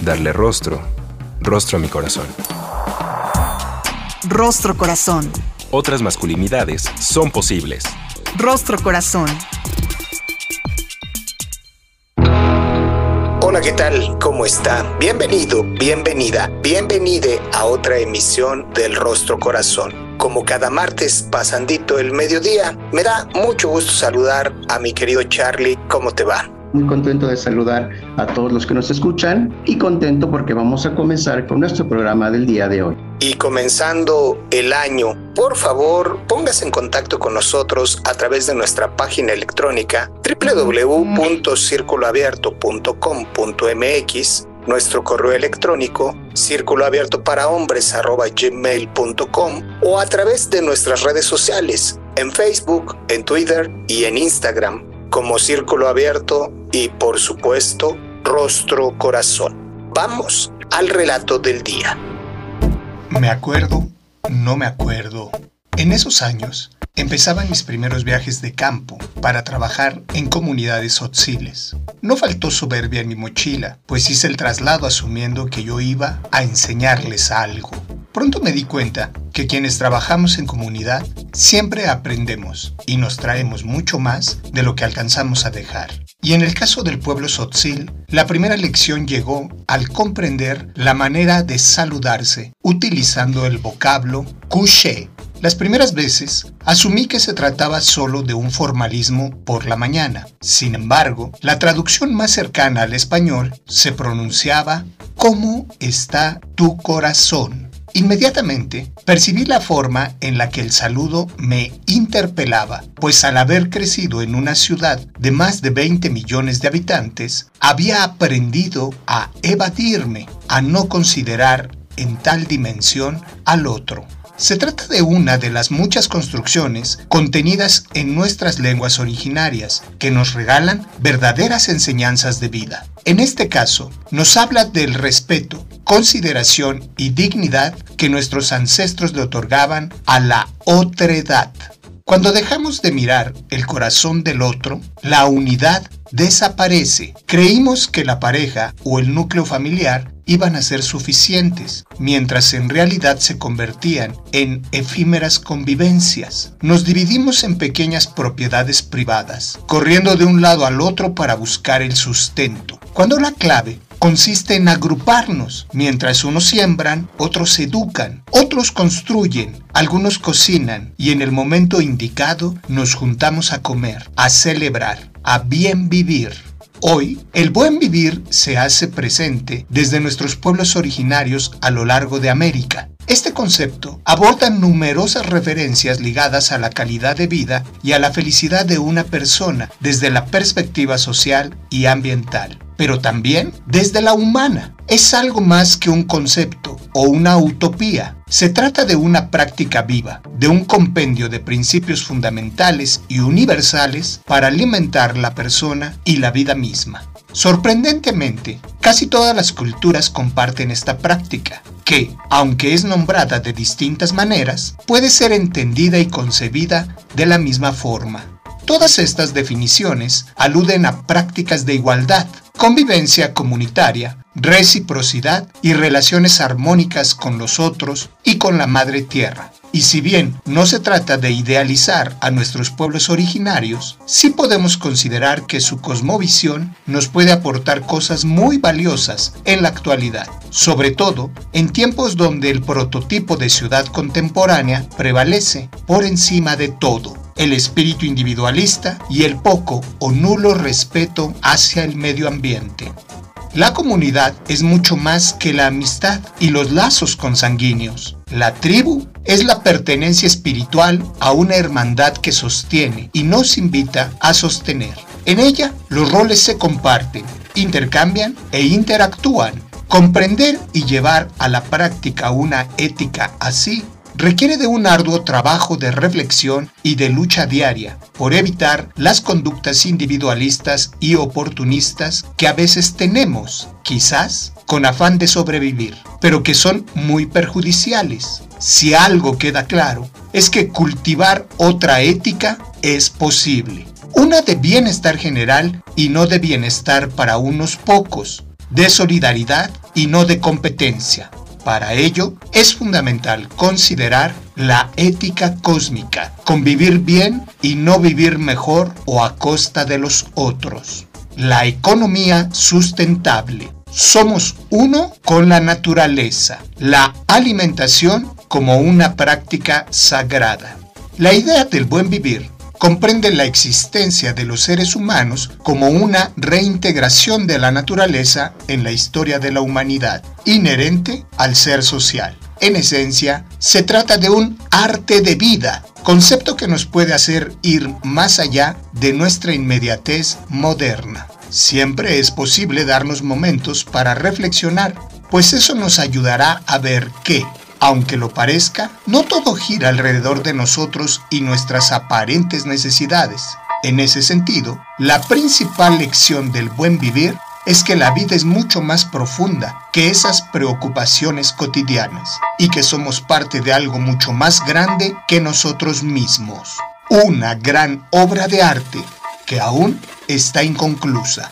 Darle rostro, rostro a mi corazón. Rostro corazón. Otras masculinidades son posibles. Rostro corazón. Hola, ¿qué tal? ¿Cómo está? Bienvenido, bienvenida, bienvenide a otra emisión del Rostro Corazón. Como cada martes pasandito el mediodía, me da mucho gusto saludar a mi querido Charlie. ¿Cómo te va? Muy contento de saludar a todos los que nos escuchan y contento porque vamos a comenzar con nuestro programa del día de hoy. Y comenzando el año, por favor, póngase en contacto con nosotros a través de nuestra página electrónica www.circuloabierto.com.mx, nuestro correo electrónico círculoabierto para hombres o a través de nuestras redes sociales en Facebook, en Twitter y en Instagram como Círculo Abierto y por supuesto Rostro Corazón. Vamos al relato del día. Me acuerdo, no me acuerdo. En esos años empezaban mis primeros viajes de campo para trabajar en comunidades otziles. No faltó soberbia en mi mochila, pues hice el traslado asumiendo que yo iba a enseñarles algo. Pronto me di cuenta que quienes trabajamos en comunidad siempre aprendemos y nos traemos mucho más de lo que alcanzamos a dejar. Y en el caso del pueblo Sotzil, la primera lección llegó al comprender la manera de saludarse utilizando el vocablo couché. Las primeras veces asumí que se trataba solo de un formalismo por la mañana. Sin embargo, la traducción más cercana al español se pronunciaba ¿Cómo está tu corazón? Inmediatamente percibí la forma en la que el saludo me interpelaba, pues al haber crecido en una ciudad de más de 20 millones de habitantes, había aprendido a evadirme, a no considerar en tal dimensión al otro. Se trata de una de las muchas construcciones contenidas en nuestras lenguas originarias que nos regalan verdaderas enseñanzas de vida. En este caso, nos habla del respeto, consideración y dignidad que nuestros ancestros le otorgaban a la otredad. Cuando dejamos de mirar el corazón del otro, la unidad desaparece. Creímos que la pareja o el núcleo familiar iban a ser suficientes, mientras en realidad se convertían en efímeras convivencias. Nos dividimos en pequeñas propiedades privadas, corriendo de un lado al otro para buscar el sustento, cuando la clave consiste en agruparnos. Mientras unos siembran, otros educan, otros construyen, algunos cocinan y en el momento indicado nos juntamos a comer, a celebrar, a bien vivir. Hoy, el buen vivir se hace presente desde nuestros pueblos originarios a lo largo de América. Este concepto aborda numerosas referencias ligadas a la calidad de vida y a la felicidad de una persona desde la perspectiva social y ambiental, pero también desde la humana. Es algo más que un concepto o una utopía. Se trata de una práctica viva, de un compendio de principios fundamentales y universales para alimentar la persona y la vida misma. Sorprendentemente, casi todas las culturas comparten esta práctica, que, aunque es nombrada de distintas maneras, puede ser entendida y concebida de la misma forma. Todas estas definiciones aluden a prácticas de igualdad, convivencia comunitaria, reciprocidad y relaciones armónicas con los otros y con la madre tierra. Y si bien no se trata de idealizar a nuestros pueblos originarios, sí podemos considerar que su cosmovisión nos puede aportar cosas muy valiosas en la actualidad, sobre todo en tiempos donde el prototipo de ciudad contemporánea prevalece por encima de todo el espíritu individualista y el poco o nulo respeto hacia el medio ambiente. La comunidad es mucho más que la amistad y los lazos consanguíneos. La tribu es la pertenencia espiritual a una hermandad que sostiene y nos invita a sostener. En ella los roles se comparten, intercambian e interactúan Comprender y llevar a la práctica una ética así requiere de un arduo trabajo de reflexión y de lucha diaria por evitar las conductas individualistas y oportunistas que a veces tenemos, quizás con afán de sobrevivir, pero que son muy perjudiciales. Si algo queda claro, es que cultivar otra ética es posible. Una de bienestar general y no de bienestar para unos pocos, de solidaridad y no de competencia, para ello, es fundamental considerar la ética cósmica, convivir bien y no vivir mejor o a costa de los otros. La economía sustentable. Somos uno con la naturaleza, la alimentación como una práctica sagrada. La idea del buen vivir comprende la existencia de los seres humanos como una reintegración de la naturaleza en la historia de la humanidad, inherente al ser social. En esencia, se trata de un arte de vida, concepto que nos puede hacer ir más allá de nuestra inmediatez moderna. Siempre es posible darnos momentos para reflexionar, pues eso nos ayudará a ver que, aunque lo parezca, no todo gira alrededor de nosotros y nuestras aparentes necesidades. En ese sentido, la principal lección del buen vivir es que la vida es mucho más profunda que esas preocupaciones cotidianas y que somos parte de algo mucho más grande que nosotros mismos. Una gran obra de arte que aún está inconclusa.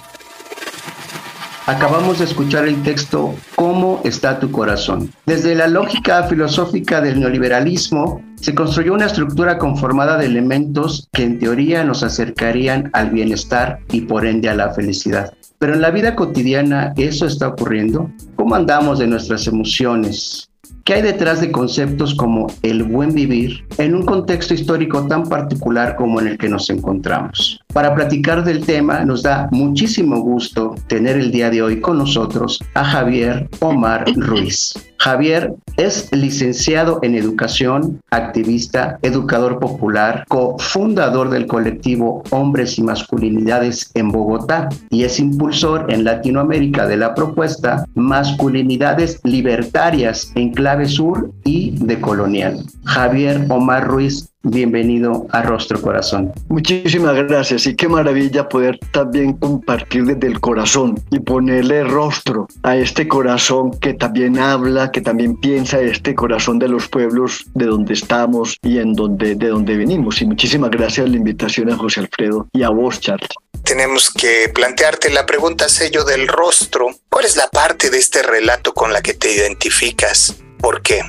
Acabamos de escuchar el texto ¿Cómo está tu corazón? Desde la lógica filosófica del neoliberalismo, se construyó una estructura conformada de elementos que en teoría nos acercarían al bienestar y por ende a la felicidad. Pero en la vida cotidiana eso está ocurriendo. ¿Cómo andamos de nuestras emociones? ¿Qué hay detrás de conceptos como el buen vivir en un contexto histórico tan particular como en el que nos encontramos? Para platicar del tema nos da muchísimo gusto tener el día de hoy con nosotros a Javier Omar Ruiz. Javier es licenciado en educación, activista, educador popular, cofundador del colectivo Hombres y Masculinidades en Bogotá y es impulsor en Latinoamérica de la propuesta Masculinidades Libertarias en clave sur y de colonial. Javier Omar Ruiz Bienvenido a Rostro Corazón. Muchísimas gracias y qué maravilla poder también compartir desde el corazón y ponerle rostro a este corazón que también habla, que también piensa, este corazón de los pueblos de donde estamos y en donde, de donde venimos. Y muchísimas gracias a la invitación a José Alfredo y a vos, Charles. Tenemos que plantearte la pregunta sello del rostro. ¿Cuál es la parte de este relato con la que te identificas? ¿Por qué?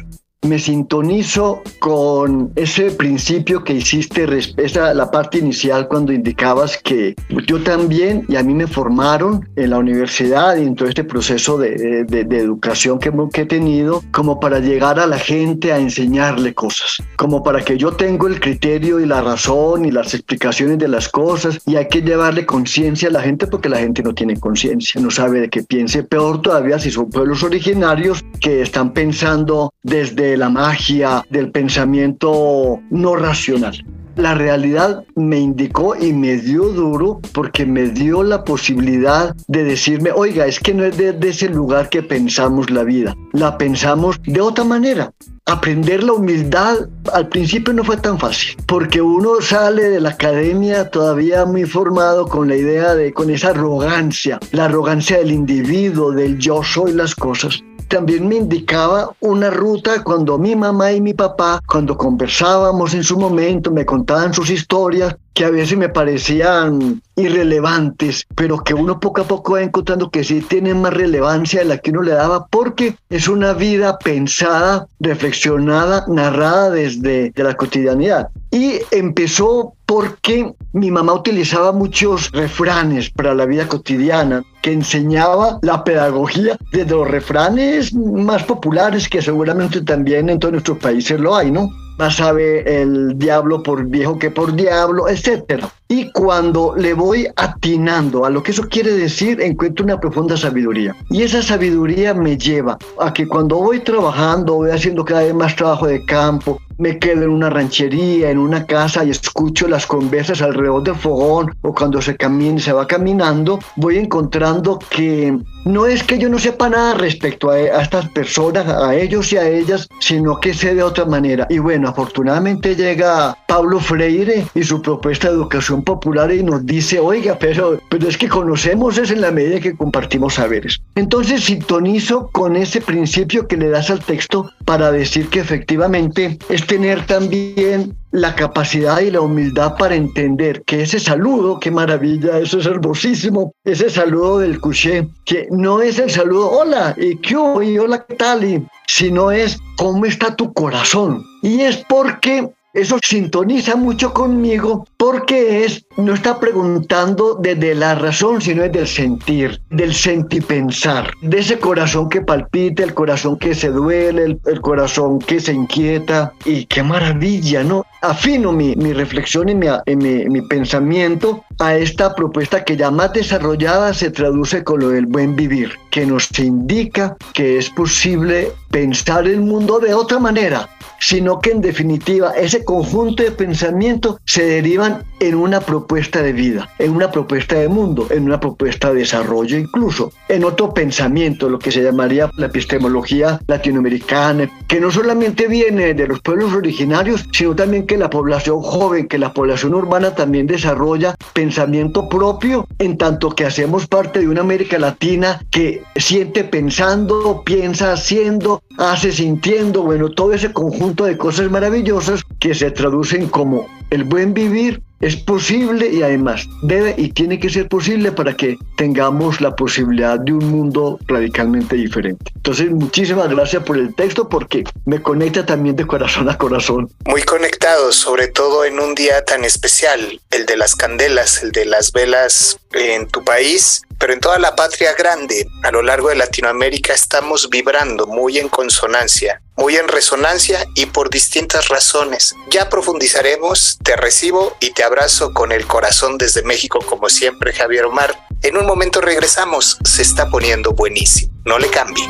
Me sintonizo con ese principio que hiciste, esa, la parte inicial cuando indicabas que yo también y a mí me formaron en la universidad y en todo este proceso de, de, educación que, que, he tenido como para llegar a la gente a enseñarle cosas, como para que yo tengo el criterio y la razón y las explicaciones de las cosas y hay que llevarle conciencia a la gente porque la gente no tiene conciencia, no sabe de qué piense, peor todavía si son pueblos originarios que están pensando desde la magia, del pensamiento no racional. La realidad me indicó y me dio duro porque me dio la posibilidad de decirme, oiga, es que no es desde ese lugar que pensamos la vida, la pensamos de otra manera. Aprender la humildad al principio no fue tan fácil, porque uno sale de la academia todavía muy formado con la idea de, con esa arrogancia, la arrogancia del individuo, del yo soy las cosas también me indicaba una ruta cuando mi mamá y mi papá, cuando conversábamos en su momento, me contaban sus historias, que a veces me parecían irrelevantes, pero que uno poco a poco va encontrando que sí tienen más relevancia de la que uno le daba, porque es una vida pensada, reflexionada, narrada desde de la cotidianidad. Y empezó porque mi mamá utilizaba muchos refranes para la vida cotidiana, que enseñaba la pedagogía desde los refranes más populares, que seguramente también en todos nuestros países lo hay, ¿no? más sabe el diablo por viejo que por diablo, etc. Y cuando le voy atinando a lo que eso quiere decir, encuentro una profunda sabiduría. Y esa sabiduría me lleva a que cuando voy trabajando, voy haciendo cada vez más trabajo de campo, me quedo en una ranchería, en una casa y escucho las conversas alrededor del fogón o cuando se camina, se va caminando, voy encontrando que no es que yo no sepa nada respecto a, a, estas personas, a ellos y a ellas, sino que sé de otra manera. Y bueno, afortunadamente llega Pablo Freire y su propuesta de educación popular y nos dice, oiga, pero, pero es que conocemos es en la medida que compartimos saberes. Entonces sintonizo con ese principio que le das al texto para decir que efectivamente es tener también la capacidad y la humildad para entender que ese saludo, qué maravilla, eso es hermosísimo, ese saludo del couché, que no es el saludo, hola, y qué y hola, qué tal, y, sino es cómo está tu corazón. Y es porque eso sintoniza mucho conmigo porque es, no está preguntando desde la razón, sino desde el sentir, del sentipensar, de ese corazón que palpita, el corazón que se duele, el, corazón que se inquieta. Y qué maravilla, ¿no? Afino mi, reflexión y mi, pensamiento a esta propuesta que ya más desarrollada se traduce con lo del buen vivir, que nos indica que es posible pensar el mundo de otra manera, sino que en definitiva ese conjunto de pensamientos se derivan en una propuesta de vida, en una propuesta de mundo, en una propuesta de desarrollo incluso, en otro pensamiento, lo que se llamaría la epistemología latinoamericana, que no solamente viene de los pueblos originarios, sino también que la población joven, que la población urbana también desarrolla pensamiento propio, en tanto que hacemos parte de una América Latina que siente pensando, piensa haciendo, hace sintiendo, bueno, todo ese conjunto de cosas maravillosas que se traducen como el buen vivir es posible y además debe y tiene que ser posible para que tengamos la posibilidad de un mundo radicalmente diferente. Entonces, muchísimas gracias por el texto porque me conecta también de corazón a corazón. Muy conectados, sobre todo en un día tan especial, el de las candelas, el de las velas en tu país, pero en toda la patria grande, a lo largo de Latinoamérica, estamos vibrando muy en consonancia, muy en resonancia y por distintas razones. Ya profundizaremos, te recibo y te abrazo con el corazón desde México como siempre, Javier Omar. En un momento regresamos, se está poniendo buenísimo, no le cambie.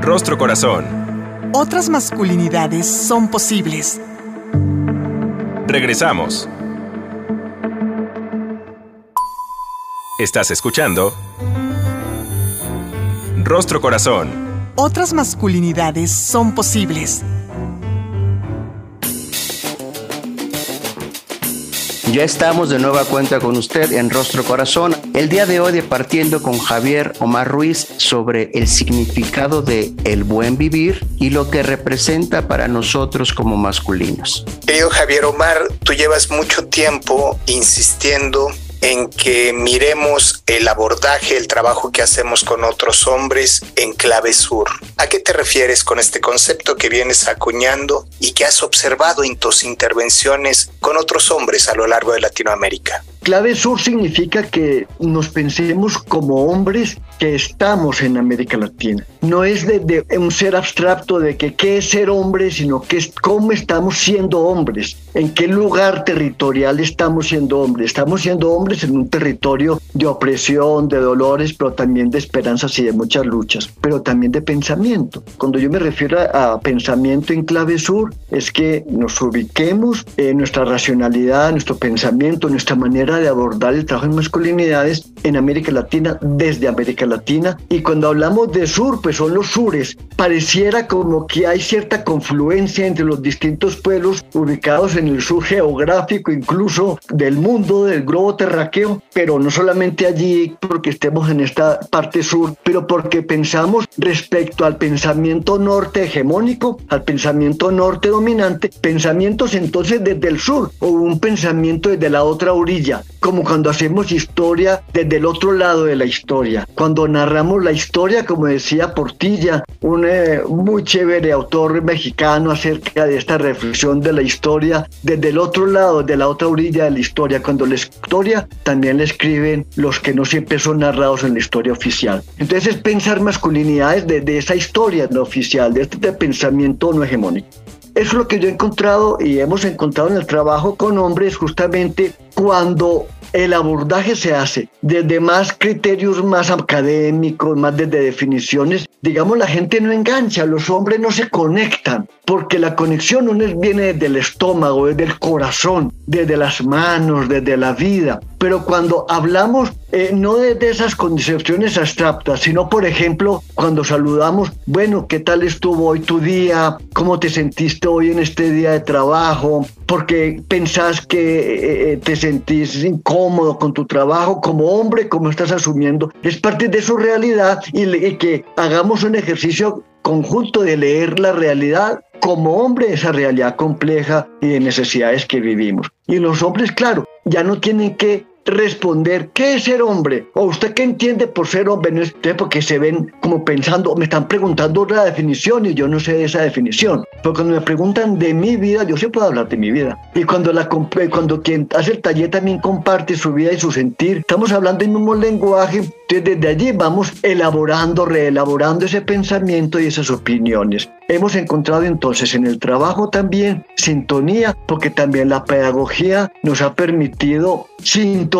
Rostro Corazón. Otras masculinidades son posibles. Regresamos. Estás escuchando Rostro Corazón. Otras masculinidades son posibles. Ya estamos de nueva cuenta con usted en Rostro Corazón. El día de hoy partiendo con Javier Omar Ruiz sobre el significado de el buen vivir y lo que representa para nosotros como masculinos. Querido Javier Omar, tú llevas mucho tiempo insistiendo en que miremos el abordaje, el trabajo que hacemos con otros hombres en clave sur. ¿A qué te refieres con este concepto que vienes acuñando y que has observado en tus intervenciones con otros hombres a lo largo de Latinoamérica? Clave sur significa que nos pensemos como hombres que estamos en América Latina. No es de, de, un ser abstracto de que qué es ser hombre, sino que es cómo estamos siendo hombres, en qué lugar territorial estamos siendo hombres. Estamos siendo hombres en un territorio de opresión, de dolores, pero también de esperanzas y de muchas luchas, pero también de pensamiento. Cuando yo me refiero a, a pensamiento en clave sur, es que nos ubiquemos en nuestra racionalidad, nuestro pensamiento, nuestra manera de abordar el trabajo en masculinidades en América Latina desde América Latina. Y cuando hablamos de sur, pues son los sures. Pareciera como que hay cierta confluencia entre los distintos pueblos ubicados en el sur geográfico, incluso del mundo, del globo pero no solamente allí porque estemos en esta parte sur, pero porque pensamos respecto al pensamiento norte hegemónico, al pensamiento norte dominante, pensamientos entonces desde el sur o un pensamiento desde la otra orilla, como cuando hacemos historia desde el otro lado de la historia, cuando narramos la historia, como decía Portilla, un eh, muy chévere autor mexicano acerca de esta reflexión de la historia desde el otro lado, de la otra orilla de la historia, cuando la historia también la escriben los que no siempre son narrados en la historia oficial. Entonces es pensar masculinidades desde esa historia no oficial, de este pensamiento no hegemónico. Eso es lo que yo he encontrado y hemos encontrado en el trabajo con hombres, justamente cuando el abordaje se hace desde más criterios más académicos, más desde definiciones, digamos, la gente no engancha, los hombres no se conectan, porque la conexión no viene desde el estómago, desde el corazón, desde las manos, desde la vida. Pero cuando hablamos eh, no desde esas concepciones abstractas, sino por ejemplo cuando saludamos, bueno, ¿qué tal estuvo hoy tu día? ¿Cómo te sentiste hoy en este día de trabajo? Porque pensás que eh, eh, te sentís incómodo con tu trabajo como hombre, como estás asumiendo. Es parte de su realidad y, y que hagamos un ejercicio conjunto de leer la realidad como hombre, esa realidad compleja y de necesidades que vivimos. Y los hombres, claro, ya no tienen que responder qué es ser hombre o usted qué entiende por ser hombre no es porque se ven como pensando me están preguntando la definición y yo no sé esa definición. Pero cuando me preguntan de mi vida yo sí puedo hablar de mi vida. Y cuando la cuando quien hace el taller también comparte su vida y su sentir estamos hablando en un mismo lenguaje entonces desde allí vamos elaborando reelaborando ese pensamiento y esas opiniones. Hemos encontrado entonces en el trabajo también sintonía porque también la pedagogía nos ha permitido sintonizar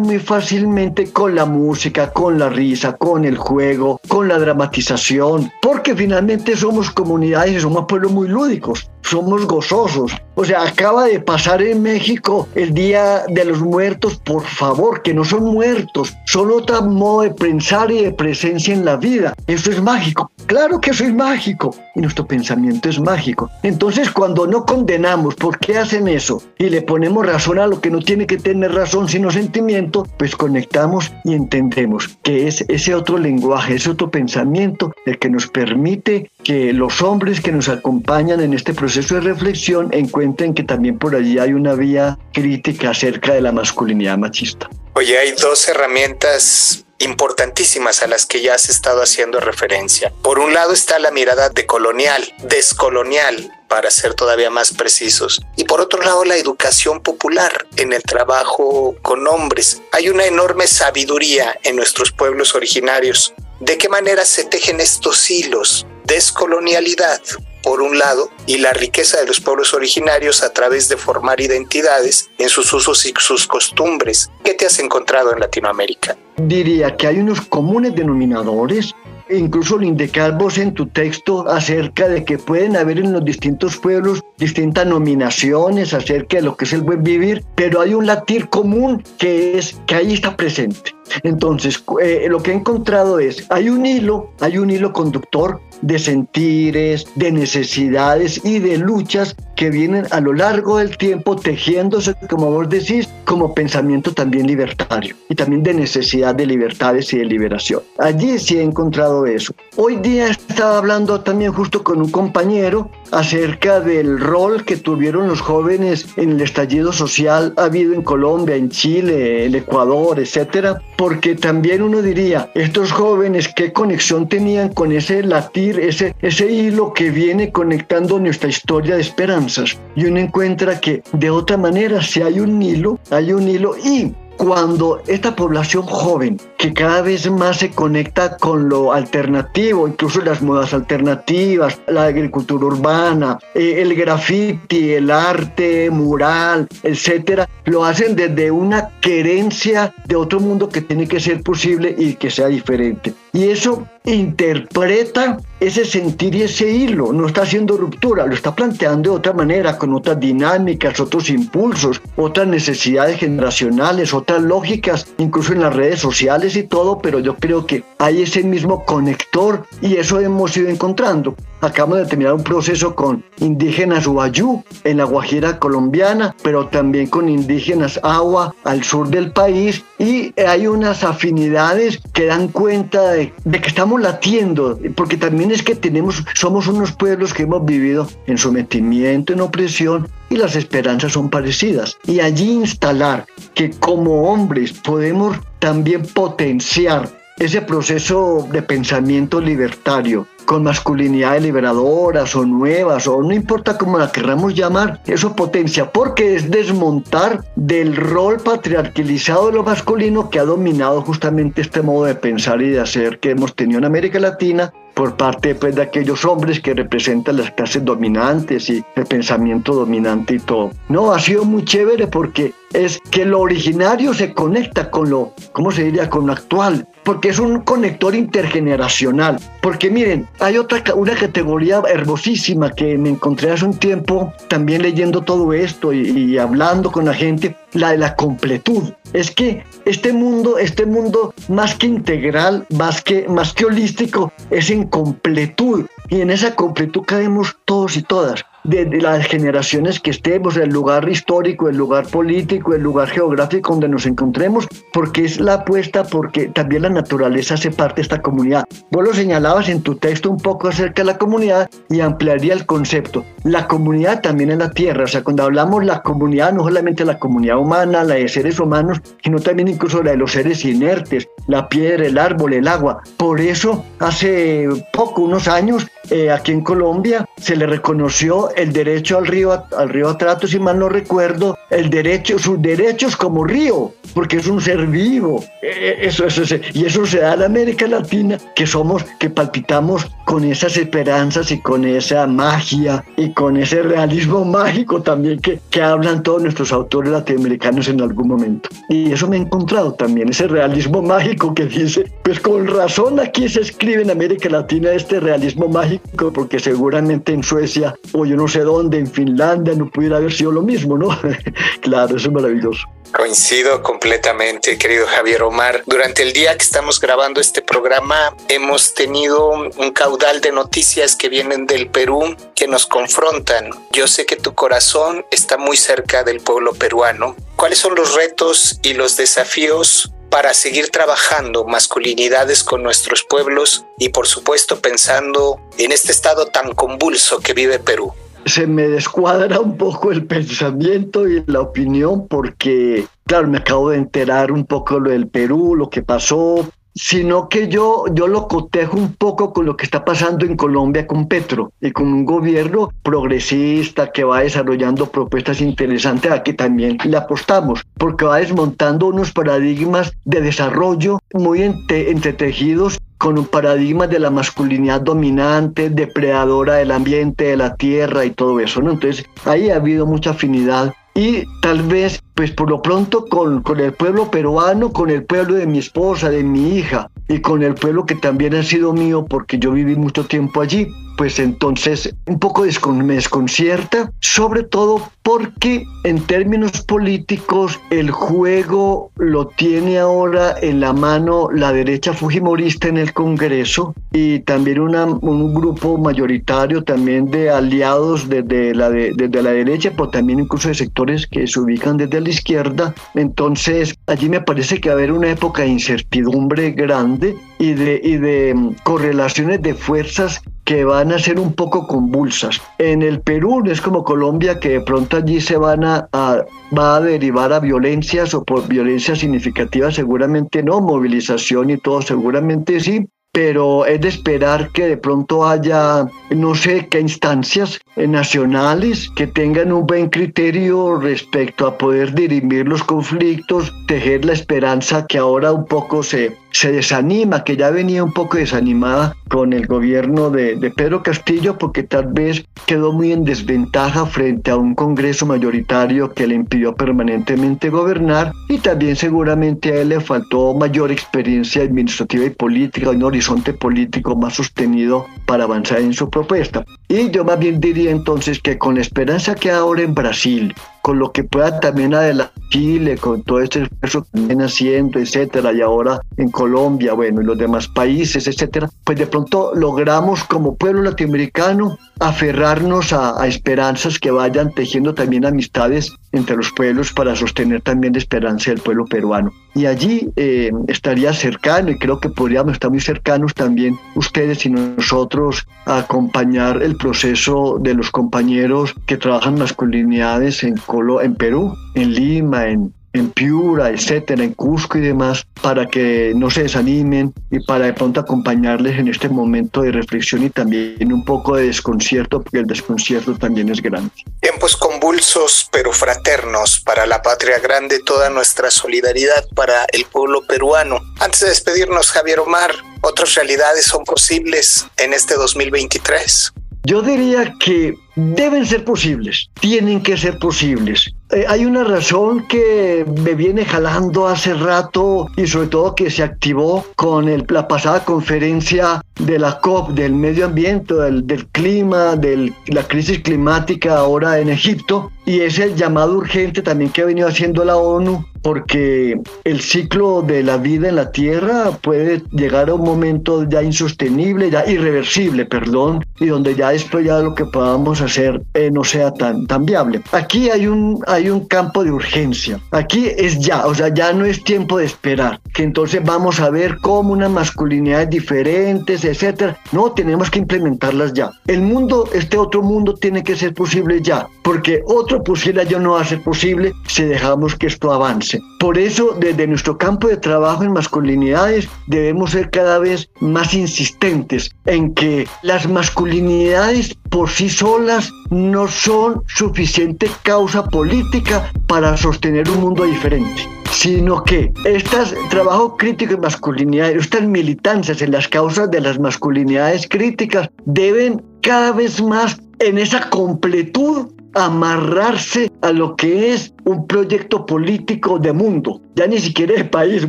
muy fácilmente con la música, con la risa, con el juego, con la dramatización, porque finalmente somos comunidades y somos pueblos muy lúdicos, somos gozosos. O sea, acaba de pasar en México el Día de los Muertos, por favor, que no son muertos, son otro modo de pensar y de presencia en la vida. Eso es mágico. Claro que eso es mágico. Y nuestro pensamiento es mágico. Entonces, cuando no condenamos por qué hacen eso y le ponemos razón a lo que no tiene que tener razón, sino sentimiento, pues conectamos y entendemos que es ese otro lenguaje, ese otro pensamiento el que nos permite que los hombres que nos acompañan en este proceso de reflexión encuentren que también por allí hay una vía crítica acerca de la masculinidad machista. Oye, hay dos herramientas importantísimas a las que ya has estado haciendo referencia. Por un lado está la mirada decolonial, descolonial, para ser todavía más precisos. Y por otro lado, la educación popular en el trabajo con hombres. Hay una enorme sabiduría en nuestros pueblos originarios. ¿De qué manera se tejen estos hilos? Descolonialidad, por un lado, y la riqueza de los pueblos originarios a través de formar identidades en sus usos y sus costumbres. ¿Qué te has encontrado en Latinoamérica? Diría que hay unos comunes denominadores incluso lo indicas vos en tu texto acerca de que pueden haber en los distintos pueblos distintas nominaciones acerca de lo que es el buen vivir, pero hay un latir común que es que ahí está presente. Entonces, eh, lo que he encontrado es, hay un hilo, hay un hilo conductor de sentires, de necesidades y de luchas que vienen a lo largo del tiempo tejiéndose, como vos decís, como pensamiento también libertario y también de necesidad de libertades y de liberación. Allí sí he encontrado eso. Hoy día estaba hablando también justo con un compañero acerca del rol que tuvieron los jóvenes en el estallido social ha habido en Colombia, en Chile, el Ecuador, etcétera, porque también uno diría, estos jóvenes qué conexión tenían con ese latir, ese, ese hilo que viene conectando nuestra historia de esperanzas. Y uno encuentra que de otra manera, si hay un hilo, hay un hilo y cuando esta población joven, que cada vez más se conecta con lo alternativo, incluso las modas alternativas, la agricultura urbana, eh, el graffiti, el arte mural, etcétera, lo hacen desde una querencia de otro mundo que tiene que ser posible y que sea diferente. Y eso interpreta ese sentir y ese hilo, no está haciendo ruptura, lo está planteando de otra manera, con otras dinámicas, otros impulsos, otras necesidades generacionales, otras lógicas, incluso en las redes sociales y todo, pero yo creo que hay ese mismo conector y eso hemos ido encontrando. Acabamos de terminar un proceso con indígenas Uayú en la Guajira colombiana, pero también con indígenas Agua al sur del país y hay unas afinidades que dan cuenta de, de que estamos latiendo, porque también es que tenemos, somos unos pueblos que hemos vivido en sometimiento, en opresión, y las esperanzas son parecidas. Y allí instalar que como hombres podemos también potenciar ese proceso de pensamiento libertario, con masculinidades liberadoras o nuevas, o no importa cómo la querramos llamar, eso potencia, porque es desmontar del rol patriarcalizado de lo masculino que ha dominado justamente este modo de pensar y de hacer que hemos tenido en América Latina por parte pues, de aquellos hombres que representan las clases dominantes y el pensamiento dominante y todo. No, ha sido muy chévere porque es que lo originario se conecta con lo, ¿cómo se diría?, con lo actual, porque es un conector intergeneracional. Porque miren, hay otra, una categoría hermosísima que me encontré hace un tiempo también leyendo todo esto y, hablando con la gente, la de la completud. Es que este mundo, este mundo más que integral, más que, más que holístico, es en completud. Y en esa completud caemos todos y todas de, las generaciones que estemos, el lugar histórico, el lugar político, el lugar geográfico donde nos encontremos, porque es la apuesta, porque también la naturaleza hace parte de esta comunidad. Vos lo señalabas en tu texto un poco acerca de la comunidad y ampliaría el concepto. La comunidad también es la tierra, o sea, cuando hablamos la comunidad, no solamente la comunidad humana, la de seres humanos, sino también incluso la de los seres inertes, la piedra, el árbol, el agua. Por eso, hace poco, unos años, eh, aquí en Colombia se le reconoció el derecho al río, al río Atrato, si mal no recuerdo, el derecho, sus derechos como río, porque es un ser vivo. Eh, eso, eso, y eso se da en América Latina, que somos, que palpitamos con esas esperanzas y con esa magia y con ese realismo mágico también que, que hablan todos nuestros autores latinoamericanos en algún momento. Y eso me he encontrado también, ese realismo mágico que dice, pues con razón aquí se escribe en América Latina este realismo mágico, porque seguramente en Suecia o yo no sé dónde, en Finlandia, no pudiera haber sido lo mismo, ¿no? claro, eso es maravilloso. Coincido completamente, querido Javier Omar. Durante el día que estamos grabando este programa hemos tenido un caudal de noticias que vienen del Perú que nos confrontan. Yo sé que tu corazón está muy cerca del pueblo peruano. ¿Cuáles son los retos y los desafíos para seguir trabajando masculinidades con nuestros pueblos y por supuesto pensando en este estado tan convulso que vive Perú? Se me descuadra un poco el pensamiento y la opinión porque, claro, me acabo de enterar un poco lo del Perú, lo que pasó, sino que yo, yo lo cotejo un poco con lo que está pasando en Colombia con Petro y con un gobierno progresista que va desarrollando propuestas interesantes a que también le apostamos, porque va desmontando unos paradigmas de desarrollo muy entretejidos con un paradigma de la masculinidad dominante, depredadora del ambiente, de la tierra y todo eso. Entonces, ahí ha habido mucha afinidad y tal vez, pues por lo pronto con, con el pueblo peruano, con el pueblo de mi esposa, de mi hija y con el pueblo que también ha sido mío porque yo viví mucho tiempo allí, pues entonces un poco me desconcierta, sobre todo porque en términos políticos el juego lo tiene ahora en la mano la derecha fujimorista en el Congreso y también una, un grupo mayoritario también de aliados desde la, desde la derecha, pero también incluso de sectores que se ubican desde la izquierda. Entonces allí me parece que va a haber una época de incertidumbre grande y de, y de mm, correlaciones de fuerzas que van a ser un poco convulsas. En el Perú es como Colombia que de pronto allí se van a, va a derivar a violencias o por violencias significativas seguramente no, movilización y todo seguramente sí, pero es de esperar que de pronto haya, no sé qué instancias nacionales que tengan un buen criterio respecto a poder dirimir los conflictos, tejer la esperanza que ahora un poco se, se desanima, que ya venía un poco desanimada con el gobierno de, de, Pedro Castillo porque tal vez quedó muy en desventaja frente a un Congreso mayoritario que le impidió permanentemente gobernar y también seguramente a él le faltó mayor experiencia administrativa y política, un horizonte político más sostenido para avanzar en su propuesta. Y yo más bien diría entonces que con la esperanza que ahora en Brasil, con lo que pueda también adelantar Chile, con todo este esfuerzo que viene haciendo, etcétera, y ahora en Colombia, bueno, y los demás países, etcétera, pues de pronto logramos como pueblo latinoamericano aferrarnos a, esperanzas que vayan tejiendo también amistades entre los pueblos para sostener también la esperanza del pueblo peruano. Y allí eh, estaría cercano, y creo que podríamos estar muy cercanos también ustedes y nosotros a acompañar el proceso de los compañeros que trabajan masculinidades en, Colo en Perú, en Lima, en, en Piura, etcétera, en Cusco y demás, para que no se desanimen y para de pronto acompañarles en este momento de reflexión y también un poco de desconcierto, porque el desconcierto también es grande. Tiempos convulsos pero fraternos para la patria grande, toda nuestra solidaridad para el pueblo peruano. Antes de despedirnos, Javier Omar, ¿otras realidades son posibles en este 2023? Yo diría que deben ser posibles, tienen que ser posibles. Eh, hay una razón que me viene jalando hace rato y sobre todo que se activó con la pasada conferencia de la COP, del medio ambiente, del, del clima, de la crisis climática ahora en Egipto, y es el llamado urgente también que ha venido haciendo la ONU porque el ciclo de la vida en la Tierra puede llegar a un momento ya insostenible, ya irreversible, perdón, y donde ya después ya lo que podamos hacer eh, no sea tan, tan viable. Aquí hay un, hay un campo de urgencia. Aquí es ya, o sea, ya no es tiempo de esperar, que entonces vamos a ver cómo unas masculinidades diferentes, etcétera. No, tenemos que implementarlas ya. El mundo, este otro mundo tiene que ser posible ya, porque otro posible ya no va a ser posible si dejamos que esto avance. Por eso, desde nuestro campo de trabajo en masculinidades, debemos ser cada vez más insistentes en que las masculinidades por sí solas no son suficiente causa política para sostener un mundo diferente sino que este trabajo crítico en masculinidad, estas militancias en las causas de las masculinidades críticas deben cada vez más en esa completud amarrarse a lo que es un proyecto político de mundo, ya ni siquiera de país,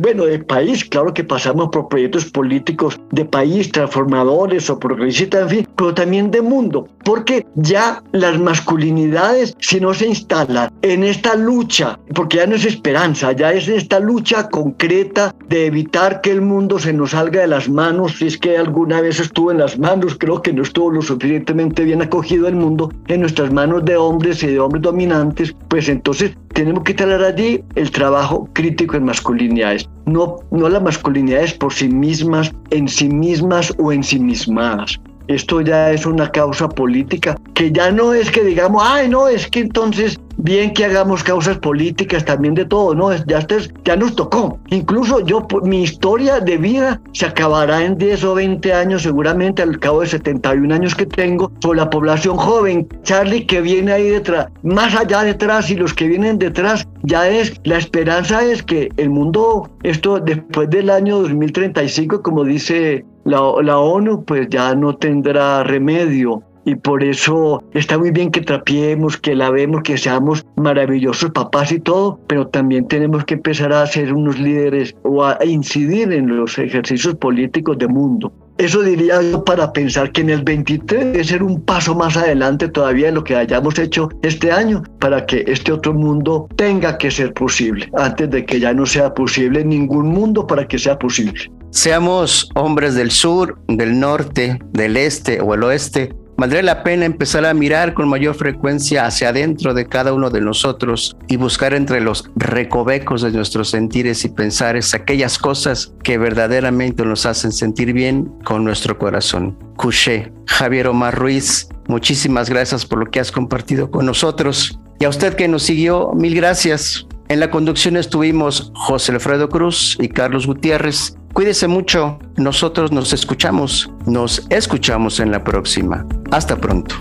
bueno, de país, claro que pasamos por proyectos políticos de país, transformadores o progresistas, en fin, pero también de mundo, porque ya las masculinidades, si no se instalan en esta lucha, porque ya no es esperanza, ya es esta lucha concreta de evitar que el mundo se nos salga de las manos, si es que alguna vez estuvo en las manos, creo que no estuvo lo suficientemente bien acogido el mundo en nuestras manos de hombres y de hombres dominantes, pues entonces tenemos que traer allí el trabajo crítico en masculinidades, no, no las masculinidades por sí mismas, en sí mismas o en sí mismas. Esto ya es una causa política que ya no es que digamos, ay, no, es que entonces bien que hagamos causas políticas también de todo, ¿no? Ya, ya nos tocó. Incluso yo, mi historia de vida se acabará en 10 o 20 años, seguramente al cabo de 71 años que tengo, por la población joven. Charlie que viene ahí detrás, más allá detrás y los que vienen detrás, ya es, la esperanza es que el mundo, esto después del año 2035, como dice la, la ONU, pues ya no tendrá remedio y por eso está muy bien que trapiemos, que lavemos, que seamos maravillosos papás y todo, pero también tenemos que empezar a ser unos líderes o a incidir en los ejercicios políticos del mundo. Eso diría yo para pensar que en el 23 debe ser un paso más adelante todavía de lo que hayamos hecho este año para que este otro mundo tenga que ser posible, antes de que ya no sea posible ningún mundo para que sea posible. Seamos hombres del sur, del norte, del este o el oeste, Valdría la pena empezar a mirar con mayor frecuencia hacia adentro de cada uno de nosotros y buscar entre los recovecos de nuestros sentires y pensares aquellas cosas que verdaderamente nos hacen sentir bien con nuestro corazón. Cuché, Javier Omar Ruiz, muchísimas gracias por lo que has compartido con nosotros. Y a usted que nos siguió, mil gracias. En la conducción estuvimos José Alfredo Cruz y Carlos Gutiérrez. Cuídese mucho. Nosotros nos escuchamos. Nos escuchamos en la próxima. Hasta pronto.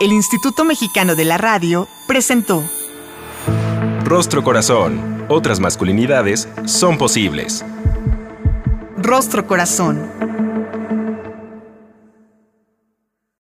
El Instituto Mexicano de la Radio presentó Rostro Corazón. Otras masculinidades son posibles. Rostro Corazón